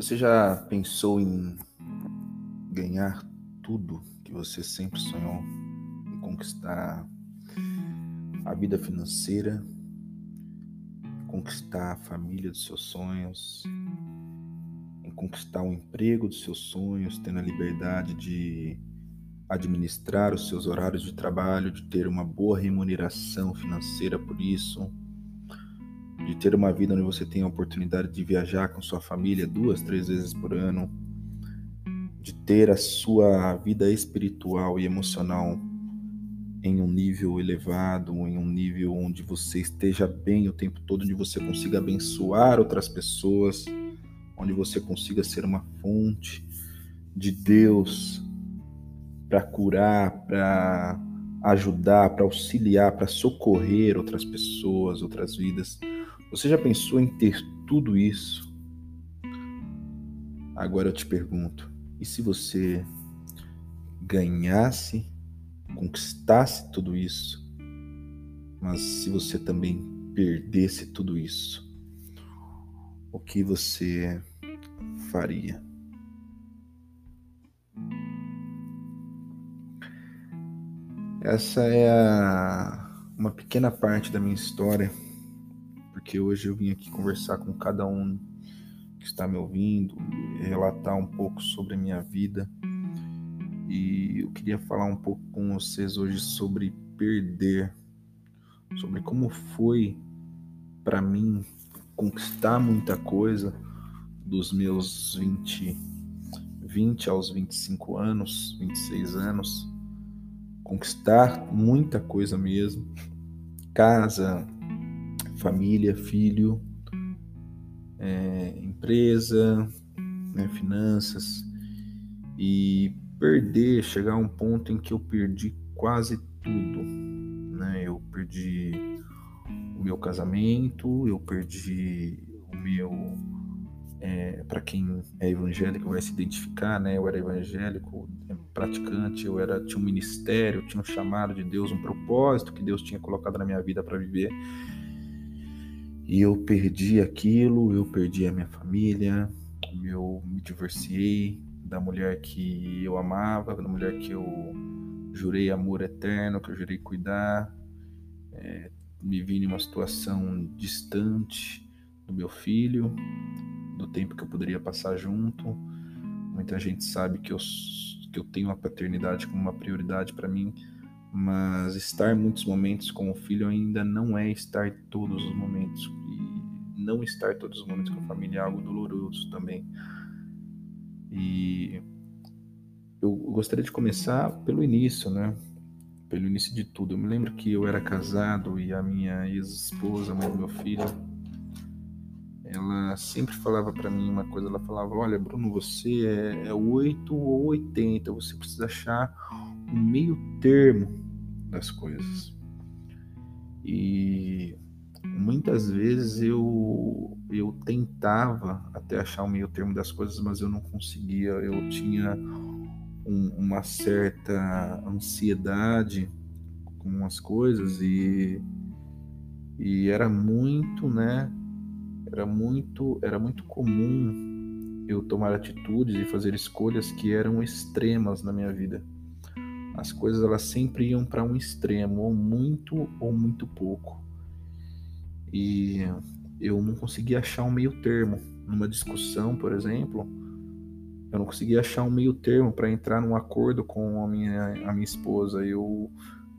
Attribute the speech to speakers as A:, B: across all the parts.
A: Você já pensou em ganhar tudo que você sempre sonhou? Em conquistar a vida financeira, conquistar a família dos seus sonhos, em conquistar o emprego dos seus sonhos, tendo a liberdade de administrar os seus horários de trabalho, de ter uma boa remuneração financeira por isso de ter uma vida onde você tem a oportunidade de viajar com sua família duas, três vezes por ano, de ter a sua vida espiritual e emocional em um nível elevado, em um nível onde você esteja bem o tempo todo, onde você consiga abençoar outras pessoas, onde você consiga ser uma fonte de Deus para curar, para ajudar, para auxiliar, para socorrer outras pessoas, outras vidas. Você já pensou em ter tudo isso? Agora eu te pergunto: e se você ganhasse, conquistasse tudo isso, mas se você também perdesse tudo isso, o que você faria? Essa é a, uma pequena parte da minha história porque hoje eu vim aqui conversar com cada um que está me ouvindo, relatar um pouco sobre a minha vida. E eu queria falar um pouco com vocês hoje sobre perder, sobre como foi para mim conquistar muita coisa dos meus 20, 20 aos 25 anos, 26 anos, conquistar muita coisa mesmo, casa, família, filho, é, empresa, né, finanças e perder, chegar a um ponto em que eu perdi quase tudo, né? Eu perdi o meu casamento, eu perdi o meu é, para quem é evangélico vai se identificar, né? Eu era evangélico, é, praticante, eu era tinha um ministério, tinha um chamado de Deus, um propósito que Deus tinha colocado na minha vida para viver e eu perdi aquilo, eu perdi a minha família, eu me divorciei da mulher que eu amava, da mulher que eu jurei amor eterno, que eu jurei cuidar. É, me vi em uma situação distante do meu filho, do tempo que eu poderia passar junto. Muita gente sabe que eu, que eu tenho a paternidade como uma prioridade para mim, mas estar muitos momentos com o filho ainda não é estar todos os momentos. E não estar todos os momentos com a família é algo doloroso também. E eu gostaria de começar pelo início, né? Pelo início de tudo. Eu me lembro que eu era casado e a minha ex-esposa, mãe do meu filho, ela sempre falava para mim uma coisa. Ela falava: Olha, Bruno, você é, é 8 ou 80, você precisa achar um meio termo das coisas. E muitas vezes eu eu tentava até achar um meio termo das coisas, mas eu não conseguia. Eu tinha um, uma certa ansiedade com as coisas e e era muito, né? Era muito, era muito comum eu tomar atitudes e fazer escolhas que eram extremas na minha vida as coisas elas sempre iam para um extremo, ou muito ou muito pouco. E eu não conseguia achar um meio termo. Numa discussão, por exemplo, eu não conseguia achar um meio termo para entrar num acordo com a minha, a minha esposa. Eu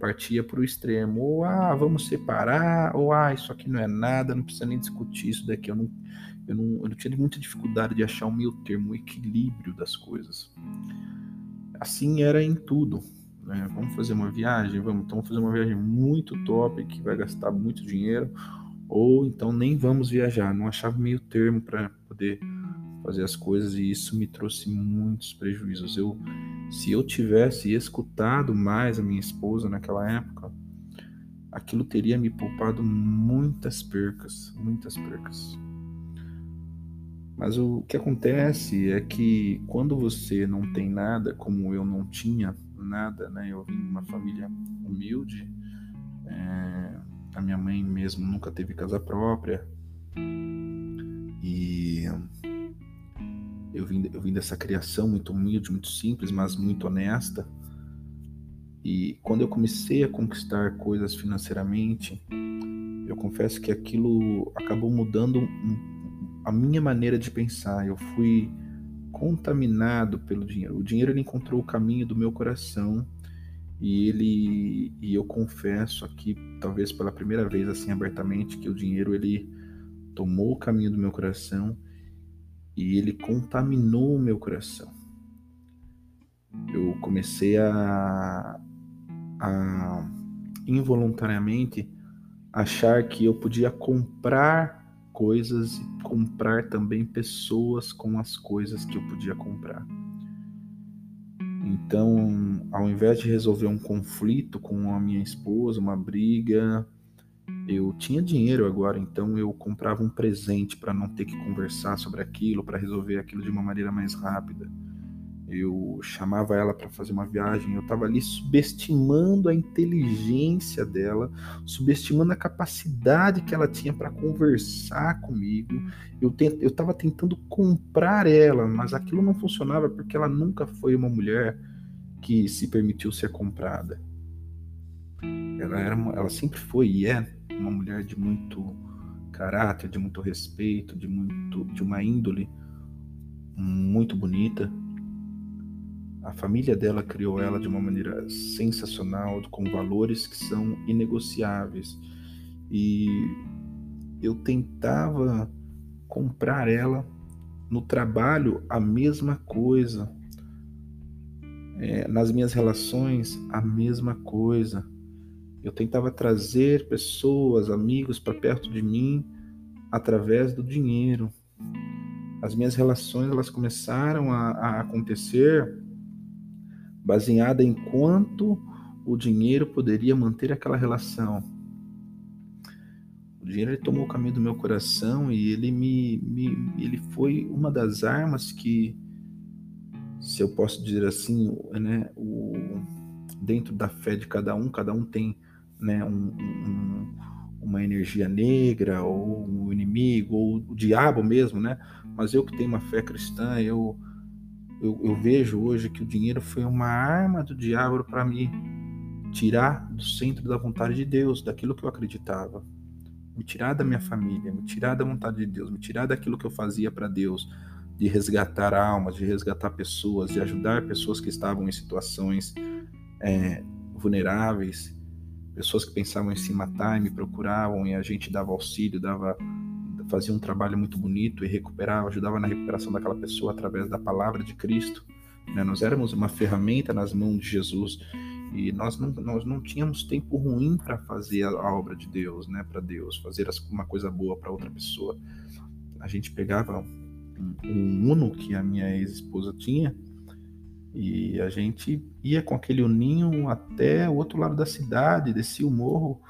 A: partia para o extremo, ou ah, vamos separar, ou ah, isso aqui não é nada, não precisa nem discutir isso daqui. Eu não, eu não, eu não tinha muita dificuldade de achar um meio termo, um equilíbrio das coisas. Assim era em tudo. Né? Vamos fazer uma viagem? Vamos, então fazer uma viagem muito top que vai gastar muito dinheiro, ou então nem vamos viajar. Não achava meio termo para poder fazer as coisas e isso me trouxe muitos prejuízos. Eu, se eu tivesse escutado mais a minha esposa naquela época, aquilo teria me poupado muitas percas, muitas percas. Mas o que acontece é que quando você não tem nada, como eu não tinha, nada, né? Eu vim de uma família humilde, é, a minha mãe mesmo nunca teve casa própria e Eu vim, eu vim dessa criação muito humilde, muito simples, mas muito honesta. E quando eu comecei a conquistar coisas financeiramente, eu confesso que aquilo acabou mudando a minha maneira de pensar. Eu fui contaminado pelo dinheiro. O dinheiro ele encontrou o caminho do meu coração e ele e eu confesso aqui, talvez pela primeira vez assim abertamente, que o dinheiro ele tomou o caminho do meu coração e ele contaminou o meu coração. Eu comecei a, a involuntariamente achar que eu podia comprar coisas e comprar também pessoas com as coisas que eu podia comprar. Então, ao invés de resolver um conflito com a minha esposa, uma briga, eu tinha dinheiro agora, então eu comprava um presente para não ter que conversar sobre aquilo, para resolver aquilo de uma maneira mais rápida eu chamava ela para fazer uma viagem, eu estava ali subestimando a inteligência dela, subestimando a capacidade que ela tinha para conversar comigo. Eu estava tentando comprar ela, mas aquilo não funcionava porque ela nunca foi uma mulher que se permitiu ser comprada. Ela, era ela sempre foi e é uma mulher de muito caráter, de muito respeito, de muito de uma índole muito bonita a família dela criou ela de uma maneira sensacional, com valores que são inegociáveis. E eu tentava comprar ela no trabalho a mesma coisa. É, nas minhas relações, a mesma coisa. Eu tentava trazer pessoas, amigos para perto de mim através do dinheiro. As minhas relações elas começaram a, a acontecer baseada em quanto o dinheiro poderia manter aquela relação. O dinheiro ele tomou o caminho do meu coração e ele me, me ele foi uma das armas que, se eu posso dizer assim, né, o, dentro da fé de cada um, cada um tem né, um, um, uma energia negra ou um inimigo ou o diabo mesmo, né? Mas eu que tenho uma fé cristã, eu eu, eu vejo hoje que o dinheiro foi uma arma do diabo para me tirar do centro da vontade de Deus, daquilo que eu acreditava. Me tirar da minha família, me tirar da vontade de Deus, me tirar daquilo que eu fazia para Deus, de resgatar almas, de resgatar pessoas, de ajudar pessoas que estavam em situações é, vulneráveis, pessoas que pensavam em se matar e me procuravam e a gente dava auxílio, dava fazia um trabalho muito bonito e recuperava, ajudava na recuperação daquela pessoa através da palavra de Cristo. Né? Nós éramos uma ferramenta nas mãos de Jesus e nós não, nós não tínhamos tempo ruim para fazer a, obra de Deus, né? Para Deus, fazer uma coisa boa para outra pessoa. A gente pegava um, um Uno que a minha ex-esposa tinha e a gente ia com aquele uninho até o outro lado da cidade, descia o morro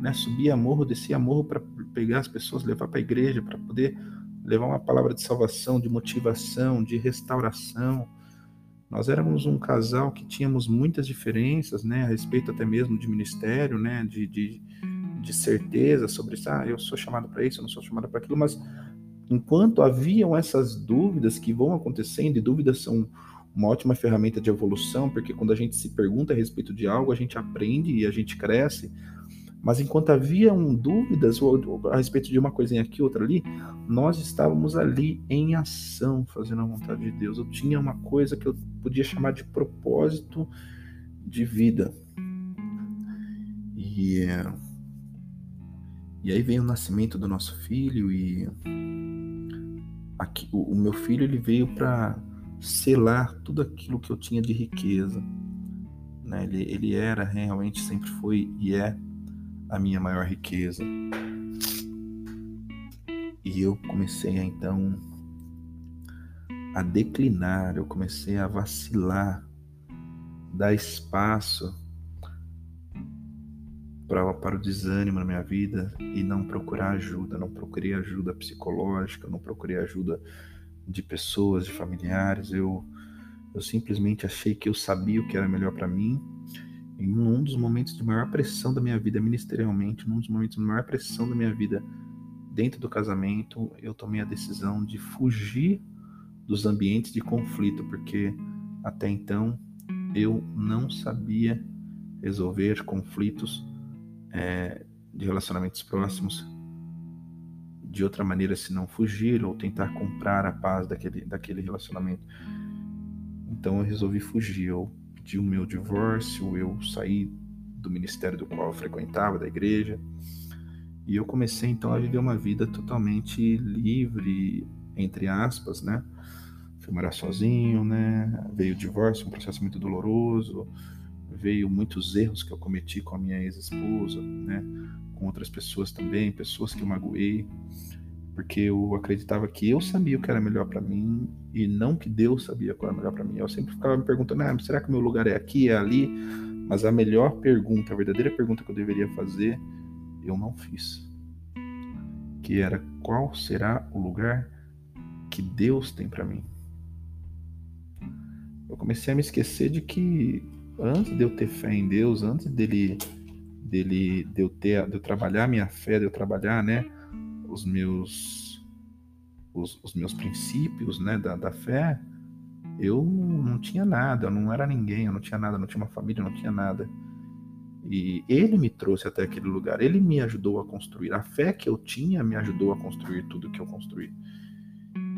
A: né, subia morro, descia morro para pegar as pessoas, levar para a igreja, para poder levar uma palavra de salvação, de motivação, de restauração. Nós éramos um casal que tínhamos muitas diferenças, né, a respeito até mesmo de ministério, né, de, de, de certeza sobre isso. Ah, eu sou chamado para isso, eu não sou chamado para aquilo, mas enquanto haviam essas dúvidas que vão acontecendo, e dúvidas são uma ótima ferramenta de evolução, porque quando a gente se pergunta a respeito de algo, a gente aprende e a gente cresce. Mas enquanto haviam dúvidas a respeito de uma coisinha aqui, outra ali, nós estávamos ali em ação, fazendo a vontade de Deus. Eu tinha uma coisa que eu podia chamar de propósito de vida. E, e aí vem o nascimento do nosso filho e aqui, o, o meu filho ele veio para selar tudo aquilo que eu tinha de riqueza. Né? Ele, ele era realmente sempre foi e é a minha maior riqueza. E eu comecei a, então a declinar, eu comecei a vacilar, dar espaço para, o desânimo na minha vida e não procurar ajuda, não procurei ajuda psicológica, não procurei ajuda de pessoas, de familiares. Eu, eu simplesmente achei que eu sabia o que era melhor para mim em um dos momentos de maior pressão da minha vida ministerialmente, num dos momentos de maior pressão da minha vida dentro do casamento, eu tomei a decisão de fugir dos ambientes de conflito, porque até então eu não sabia resolver conflitos é, de relacionamentos próximos de outra maneira se não fugir ou tentar comprar a paz daquele, daquele relacionamento. Então eu resolvi fugir. Eu pedi o meu divórcio, eu saí do ministério do qual eu frequentava, da igreja, e eu comecei então a viver uma vida totalmente livre, entre aspas, né? Fui morar sozinho, né? Veio o divórcio, um processo muito doloroso, veio muitos erros que eu cometi com a minha ex-esposa, né? Com outras pessoas também, pessoas que eu magoei, porque eu acreditava que eu sabia o que era melhor para mim e não que Deus sabia o que era melhor para mim. Eu sempre ficava me perguntando: ah, será que o meu lugar é aqui, é ali? Mas a melhor pergunta, a verdadeira pergunta que eu deveria fazer, eu não fiz. Que era qual será o lugar que Deus tem para mim? Eu comecei a me esquecer de que antes de eu ter fé em Deus, antes dele dele de eu ter de eu trabalhar minha fé, de eu trabalhar, né, os meus os, os meus princípios, né, da, da fé, eu não tinha nada, eu não era ninguém, eu não tinha nada, não tinha uma família, não tinha nada. E ele me trouxe até aquele lugar, ele me ajudou a construir. A fé que eu tinha me ajudou a construir tudo que eu construí.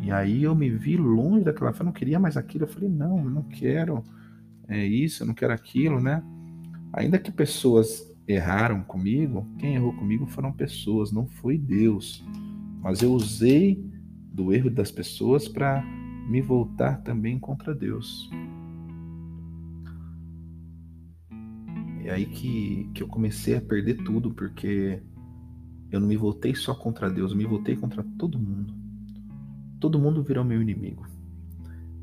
A: E aí eu me vi longe daquela fé, eu não queria mais aquilo. Eu falei, não, eu não quero é isso, eu não quero aquilo, né? Ainda que pessoas erraram comigo, quem errou comigo foram pessoas, não foi Deus. Mas eu usei do erro das pessoas para me voltar também contra Deus. É aí que, que eu comecei a perder tudo, porque eu não me voltei só contra Deus, eu me voltei contra todo mundo. Todo mundo virou meu inimigo.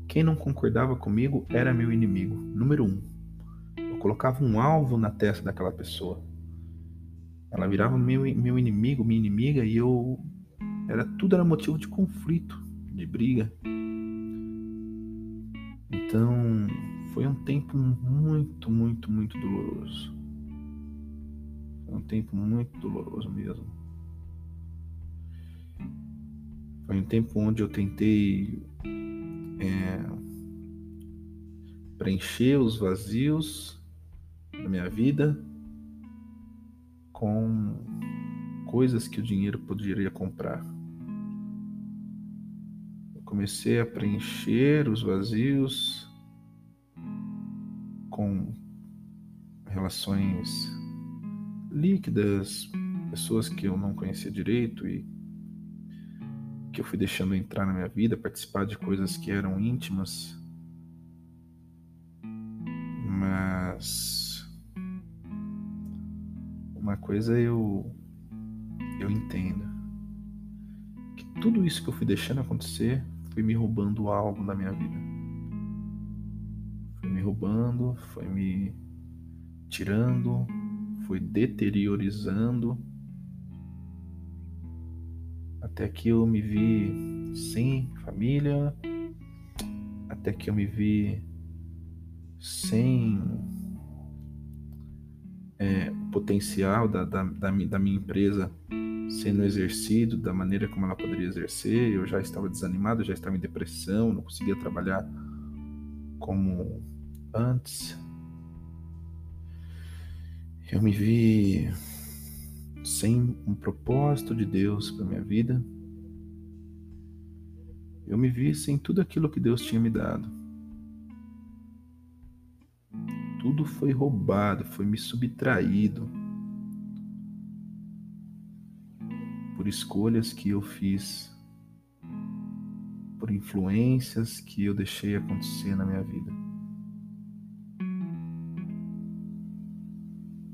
A: Quem não concordava comigo era meu inimigo, número um. Colocava um alvo na testa daquela pessoa. Ela virava meu, meu inimigo, minha inimiga, e eu. Era, tudo era motivo de conflito, de briga. Então, foi um tempo muito, muito, muito doloroso. Foi um tempo muito doloroso mesmo. Foi um tempo onde eu tentei é, preencher os vazios da minha vida com coisas que o dinheiro poderia comprar. Eu comecei a preencher os vazios com relações líquidas, pessoas que eu não conhecia direito e que eu fui deixando entrar na minha vida, participar de coisas que eram íntimas. Mas uma coisa eu eu entendo. Que tudo isso que eu fui deixando acontecer foi me roubando algo da minha vida. Foi me roubando, foi me tirando, foi deteriorizando. Até que eu me vi sem família, até que eu me vi sem é, potencial da, da, da, da minha empresa sendo exercido da maneira como ela poderia exercer. Eu já estava desanimado, já estava em depressão, não conseguia trabalhar como antes. Eu me vi sem um propósito de Deus para minha vida. Eu me vi sem tudo aquilo que Deus tinha me dado. Tudo foi roubado, foi me subtraído por escolhas que eu fiz, por influências que eu deixei acontecer na minha vida.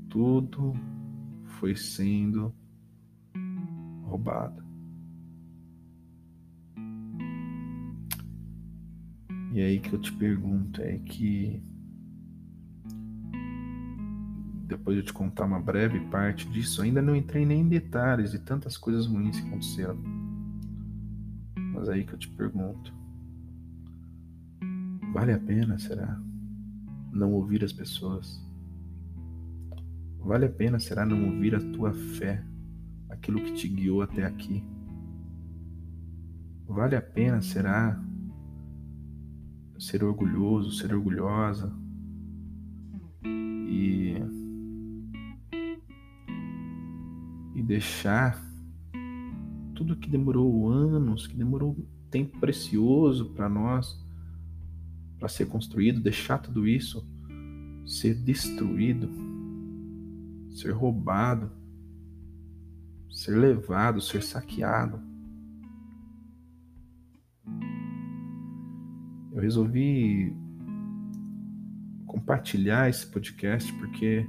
A: Tudo foi sendo roubada. E aí que eu te pergunto é que depois de eu te contar uma breve parte disso, ainda não entrei nem em detalhes de tantas coisas ruins que aconteceram. Mas aí que eu te pergunto, vale a pena, será? Não ouvir as pessoas? Vale a pena, será, não ouvir a tua fé, aquilo que te guiou até aqui? Vale a pena, será, ser orgulhoso, ser orgulhosa. E, e deixar tudo que demorou anos, que demorou tempo precioso para nós, para ser construído, deixar tudo isso ser destruído, ser roubado, ser levado, ser saqueado. Eu resolvi compartilhar esse podcast porque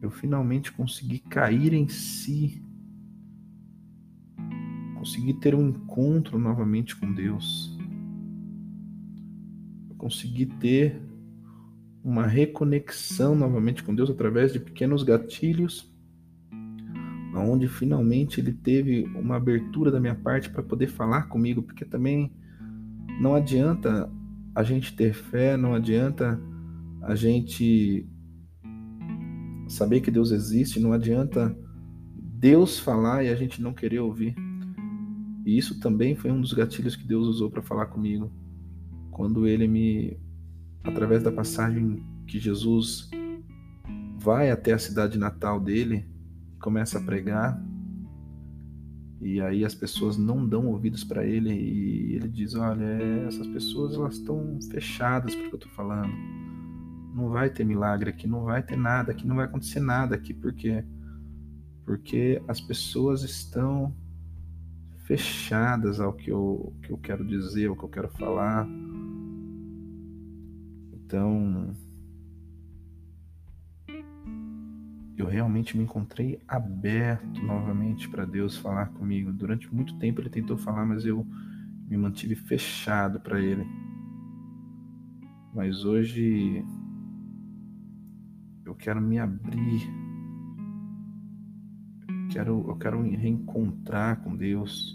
A: eu finalmente consegui cair em si, consegui ter um encontro novamente com Deus, eu consegui ter uma reconexão novamente com Deus através de pequenos gatilhos, onde finalmente Ele teve uma abertura da minha parte para poder falar comigo, porque também não adianta a gente ter fé, não adianta a gente saber que Deus existe, não adianta Deus falar e a gente não querer ouvir. E isso também foi um dos gatilhos que Deus usou para falar comigo. Quando ele me através da passagem que Jesus vai até a cidade natal dele, começa a pregar, e aí as pessoas não dão ouvidos para ele e ele diz: "Olha, essas pessoas elas estão fechadas porque eu estou falando. Não vai ter milagre aqui, não vai ter nada aqui, não vai acontecer nada aqui porque porque as pessoas estão fechadas ao que eu, que eu quero dizer, ao que eu quero falar. Então, eu realmente me encontrei aberto novamente para Deus falar comigo. Durante muito tempo ele tentou falar, mas eu me mantive fechado para ele. Mas hoje quero me abrir. Eu quero, eu quero reencontrar com Deus.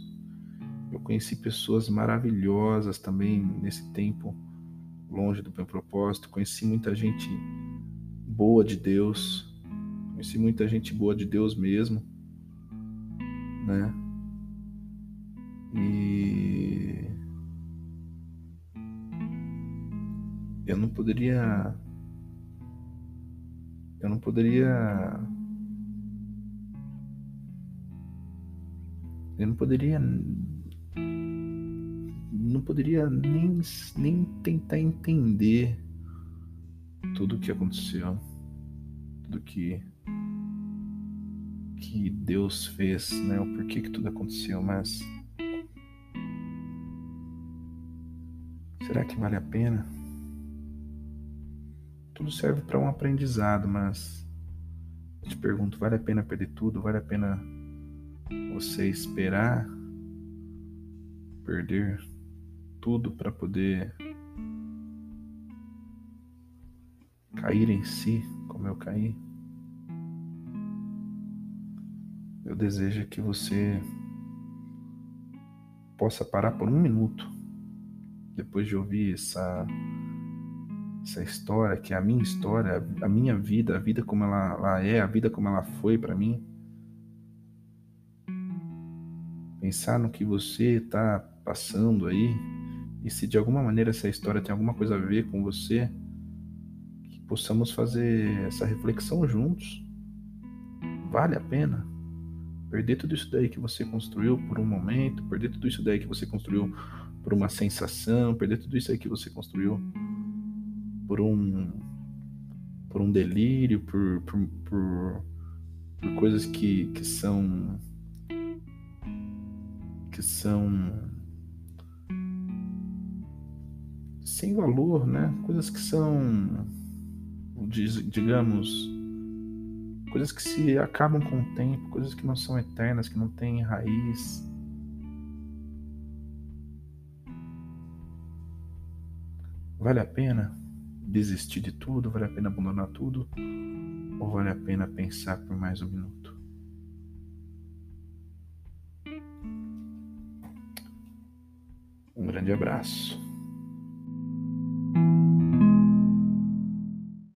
A: Eu conheci pessoas maravilhosas também nesse tempo longe do meu propósito. Conheci muita gente boa de Deus Conheci muita gente boa de Deus mesmo, né? E eu não poderia eu não poderia eu não poderia não poderia nem, nem tentar entender tudo o que aconteceu, tudo que que Deus fez, né? O porquê que tudo aconteceu, mas será que vale a pena? Tudo serve para um aprendizado, mas eu te pergunto, vale a pena perder tudo? Vale a pena você esperar perder tudo para poder cair em si, como eu caí? eu desejo que você possa parar por um minuto depois de ouvir essa essa história que é a minha história, a minha vida, a vida como ela, ela é, a vida como ela foi para mim. Pensar no que você está passando aí e se de alguma maneira essa história tem alguma coisa a ver com você, que possamos fazer essa reflexão juntos. Vale a pena? Perder tudo isso daí que você construiu por um momento, perder tudo isso daí que você construiu por uma sensação, perder tudo isso aí que você construiu por um por um delírio, por, por, por, por coisas que, que são que são sem valor, né? Coisas que são digamos coisas que se acabam com o tempo, coisas que não são eternas, que não têm raiz. Vale a pena desistir de tudo? Vale a pena abandonar tudo? Ou vale a pena pensar por mais um minuto? Um grande abraço.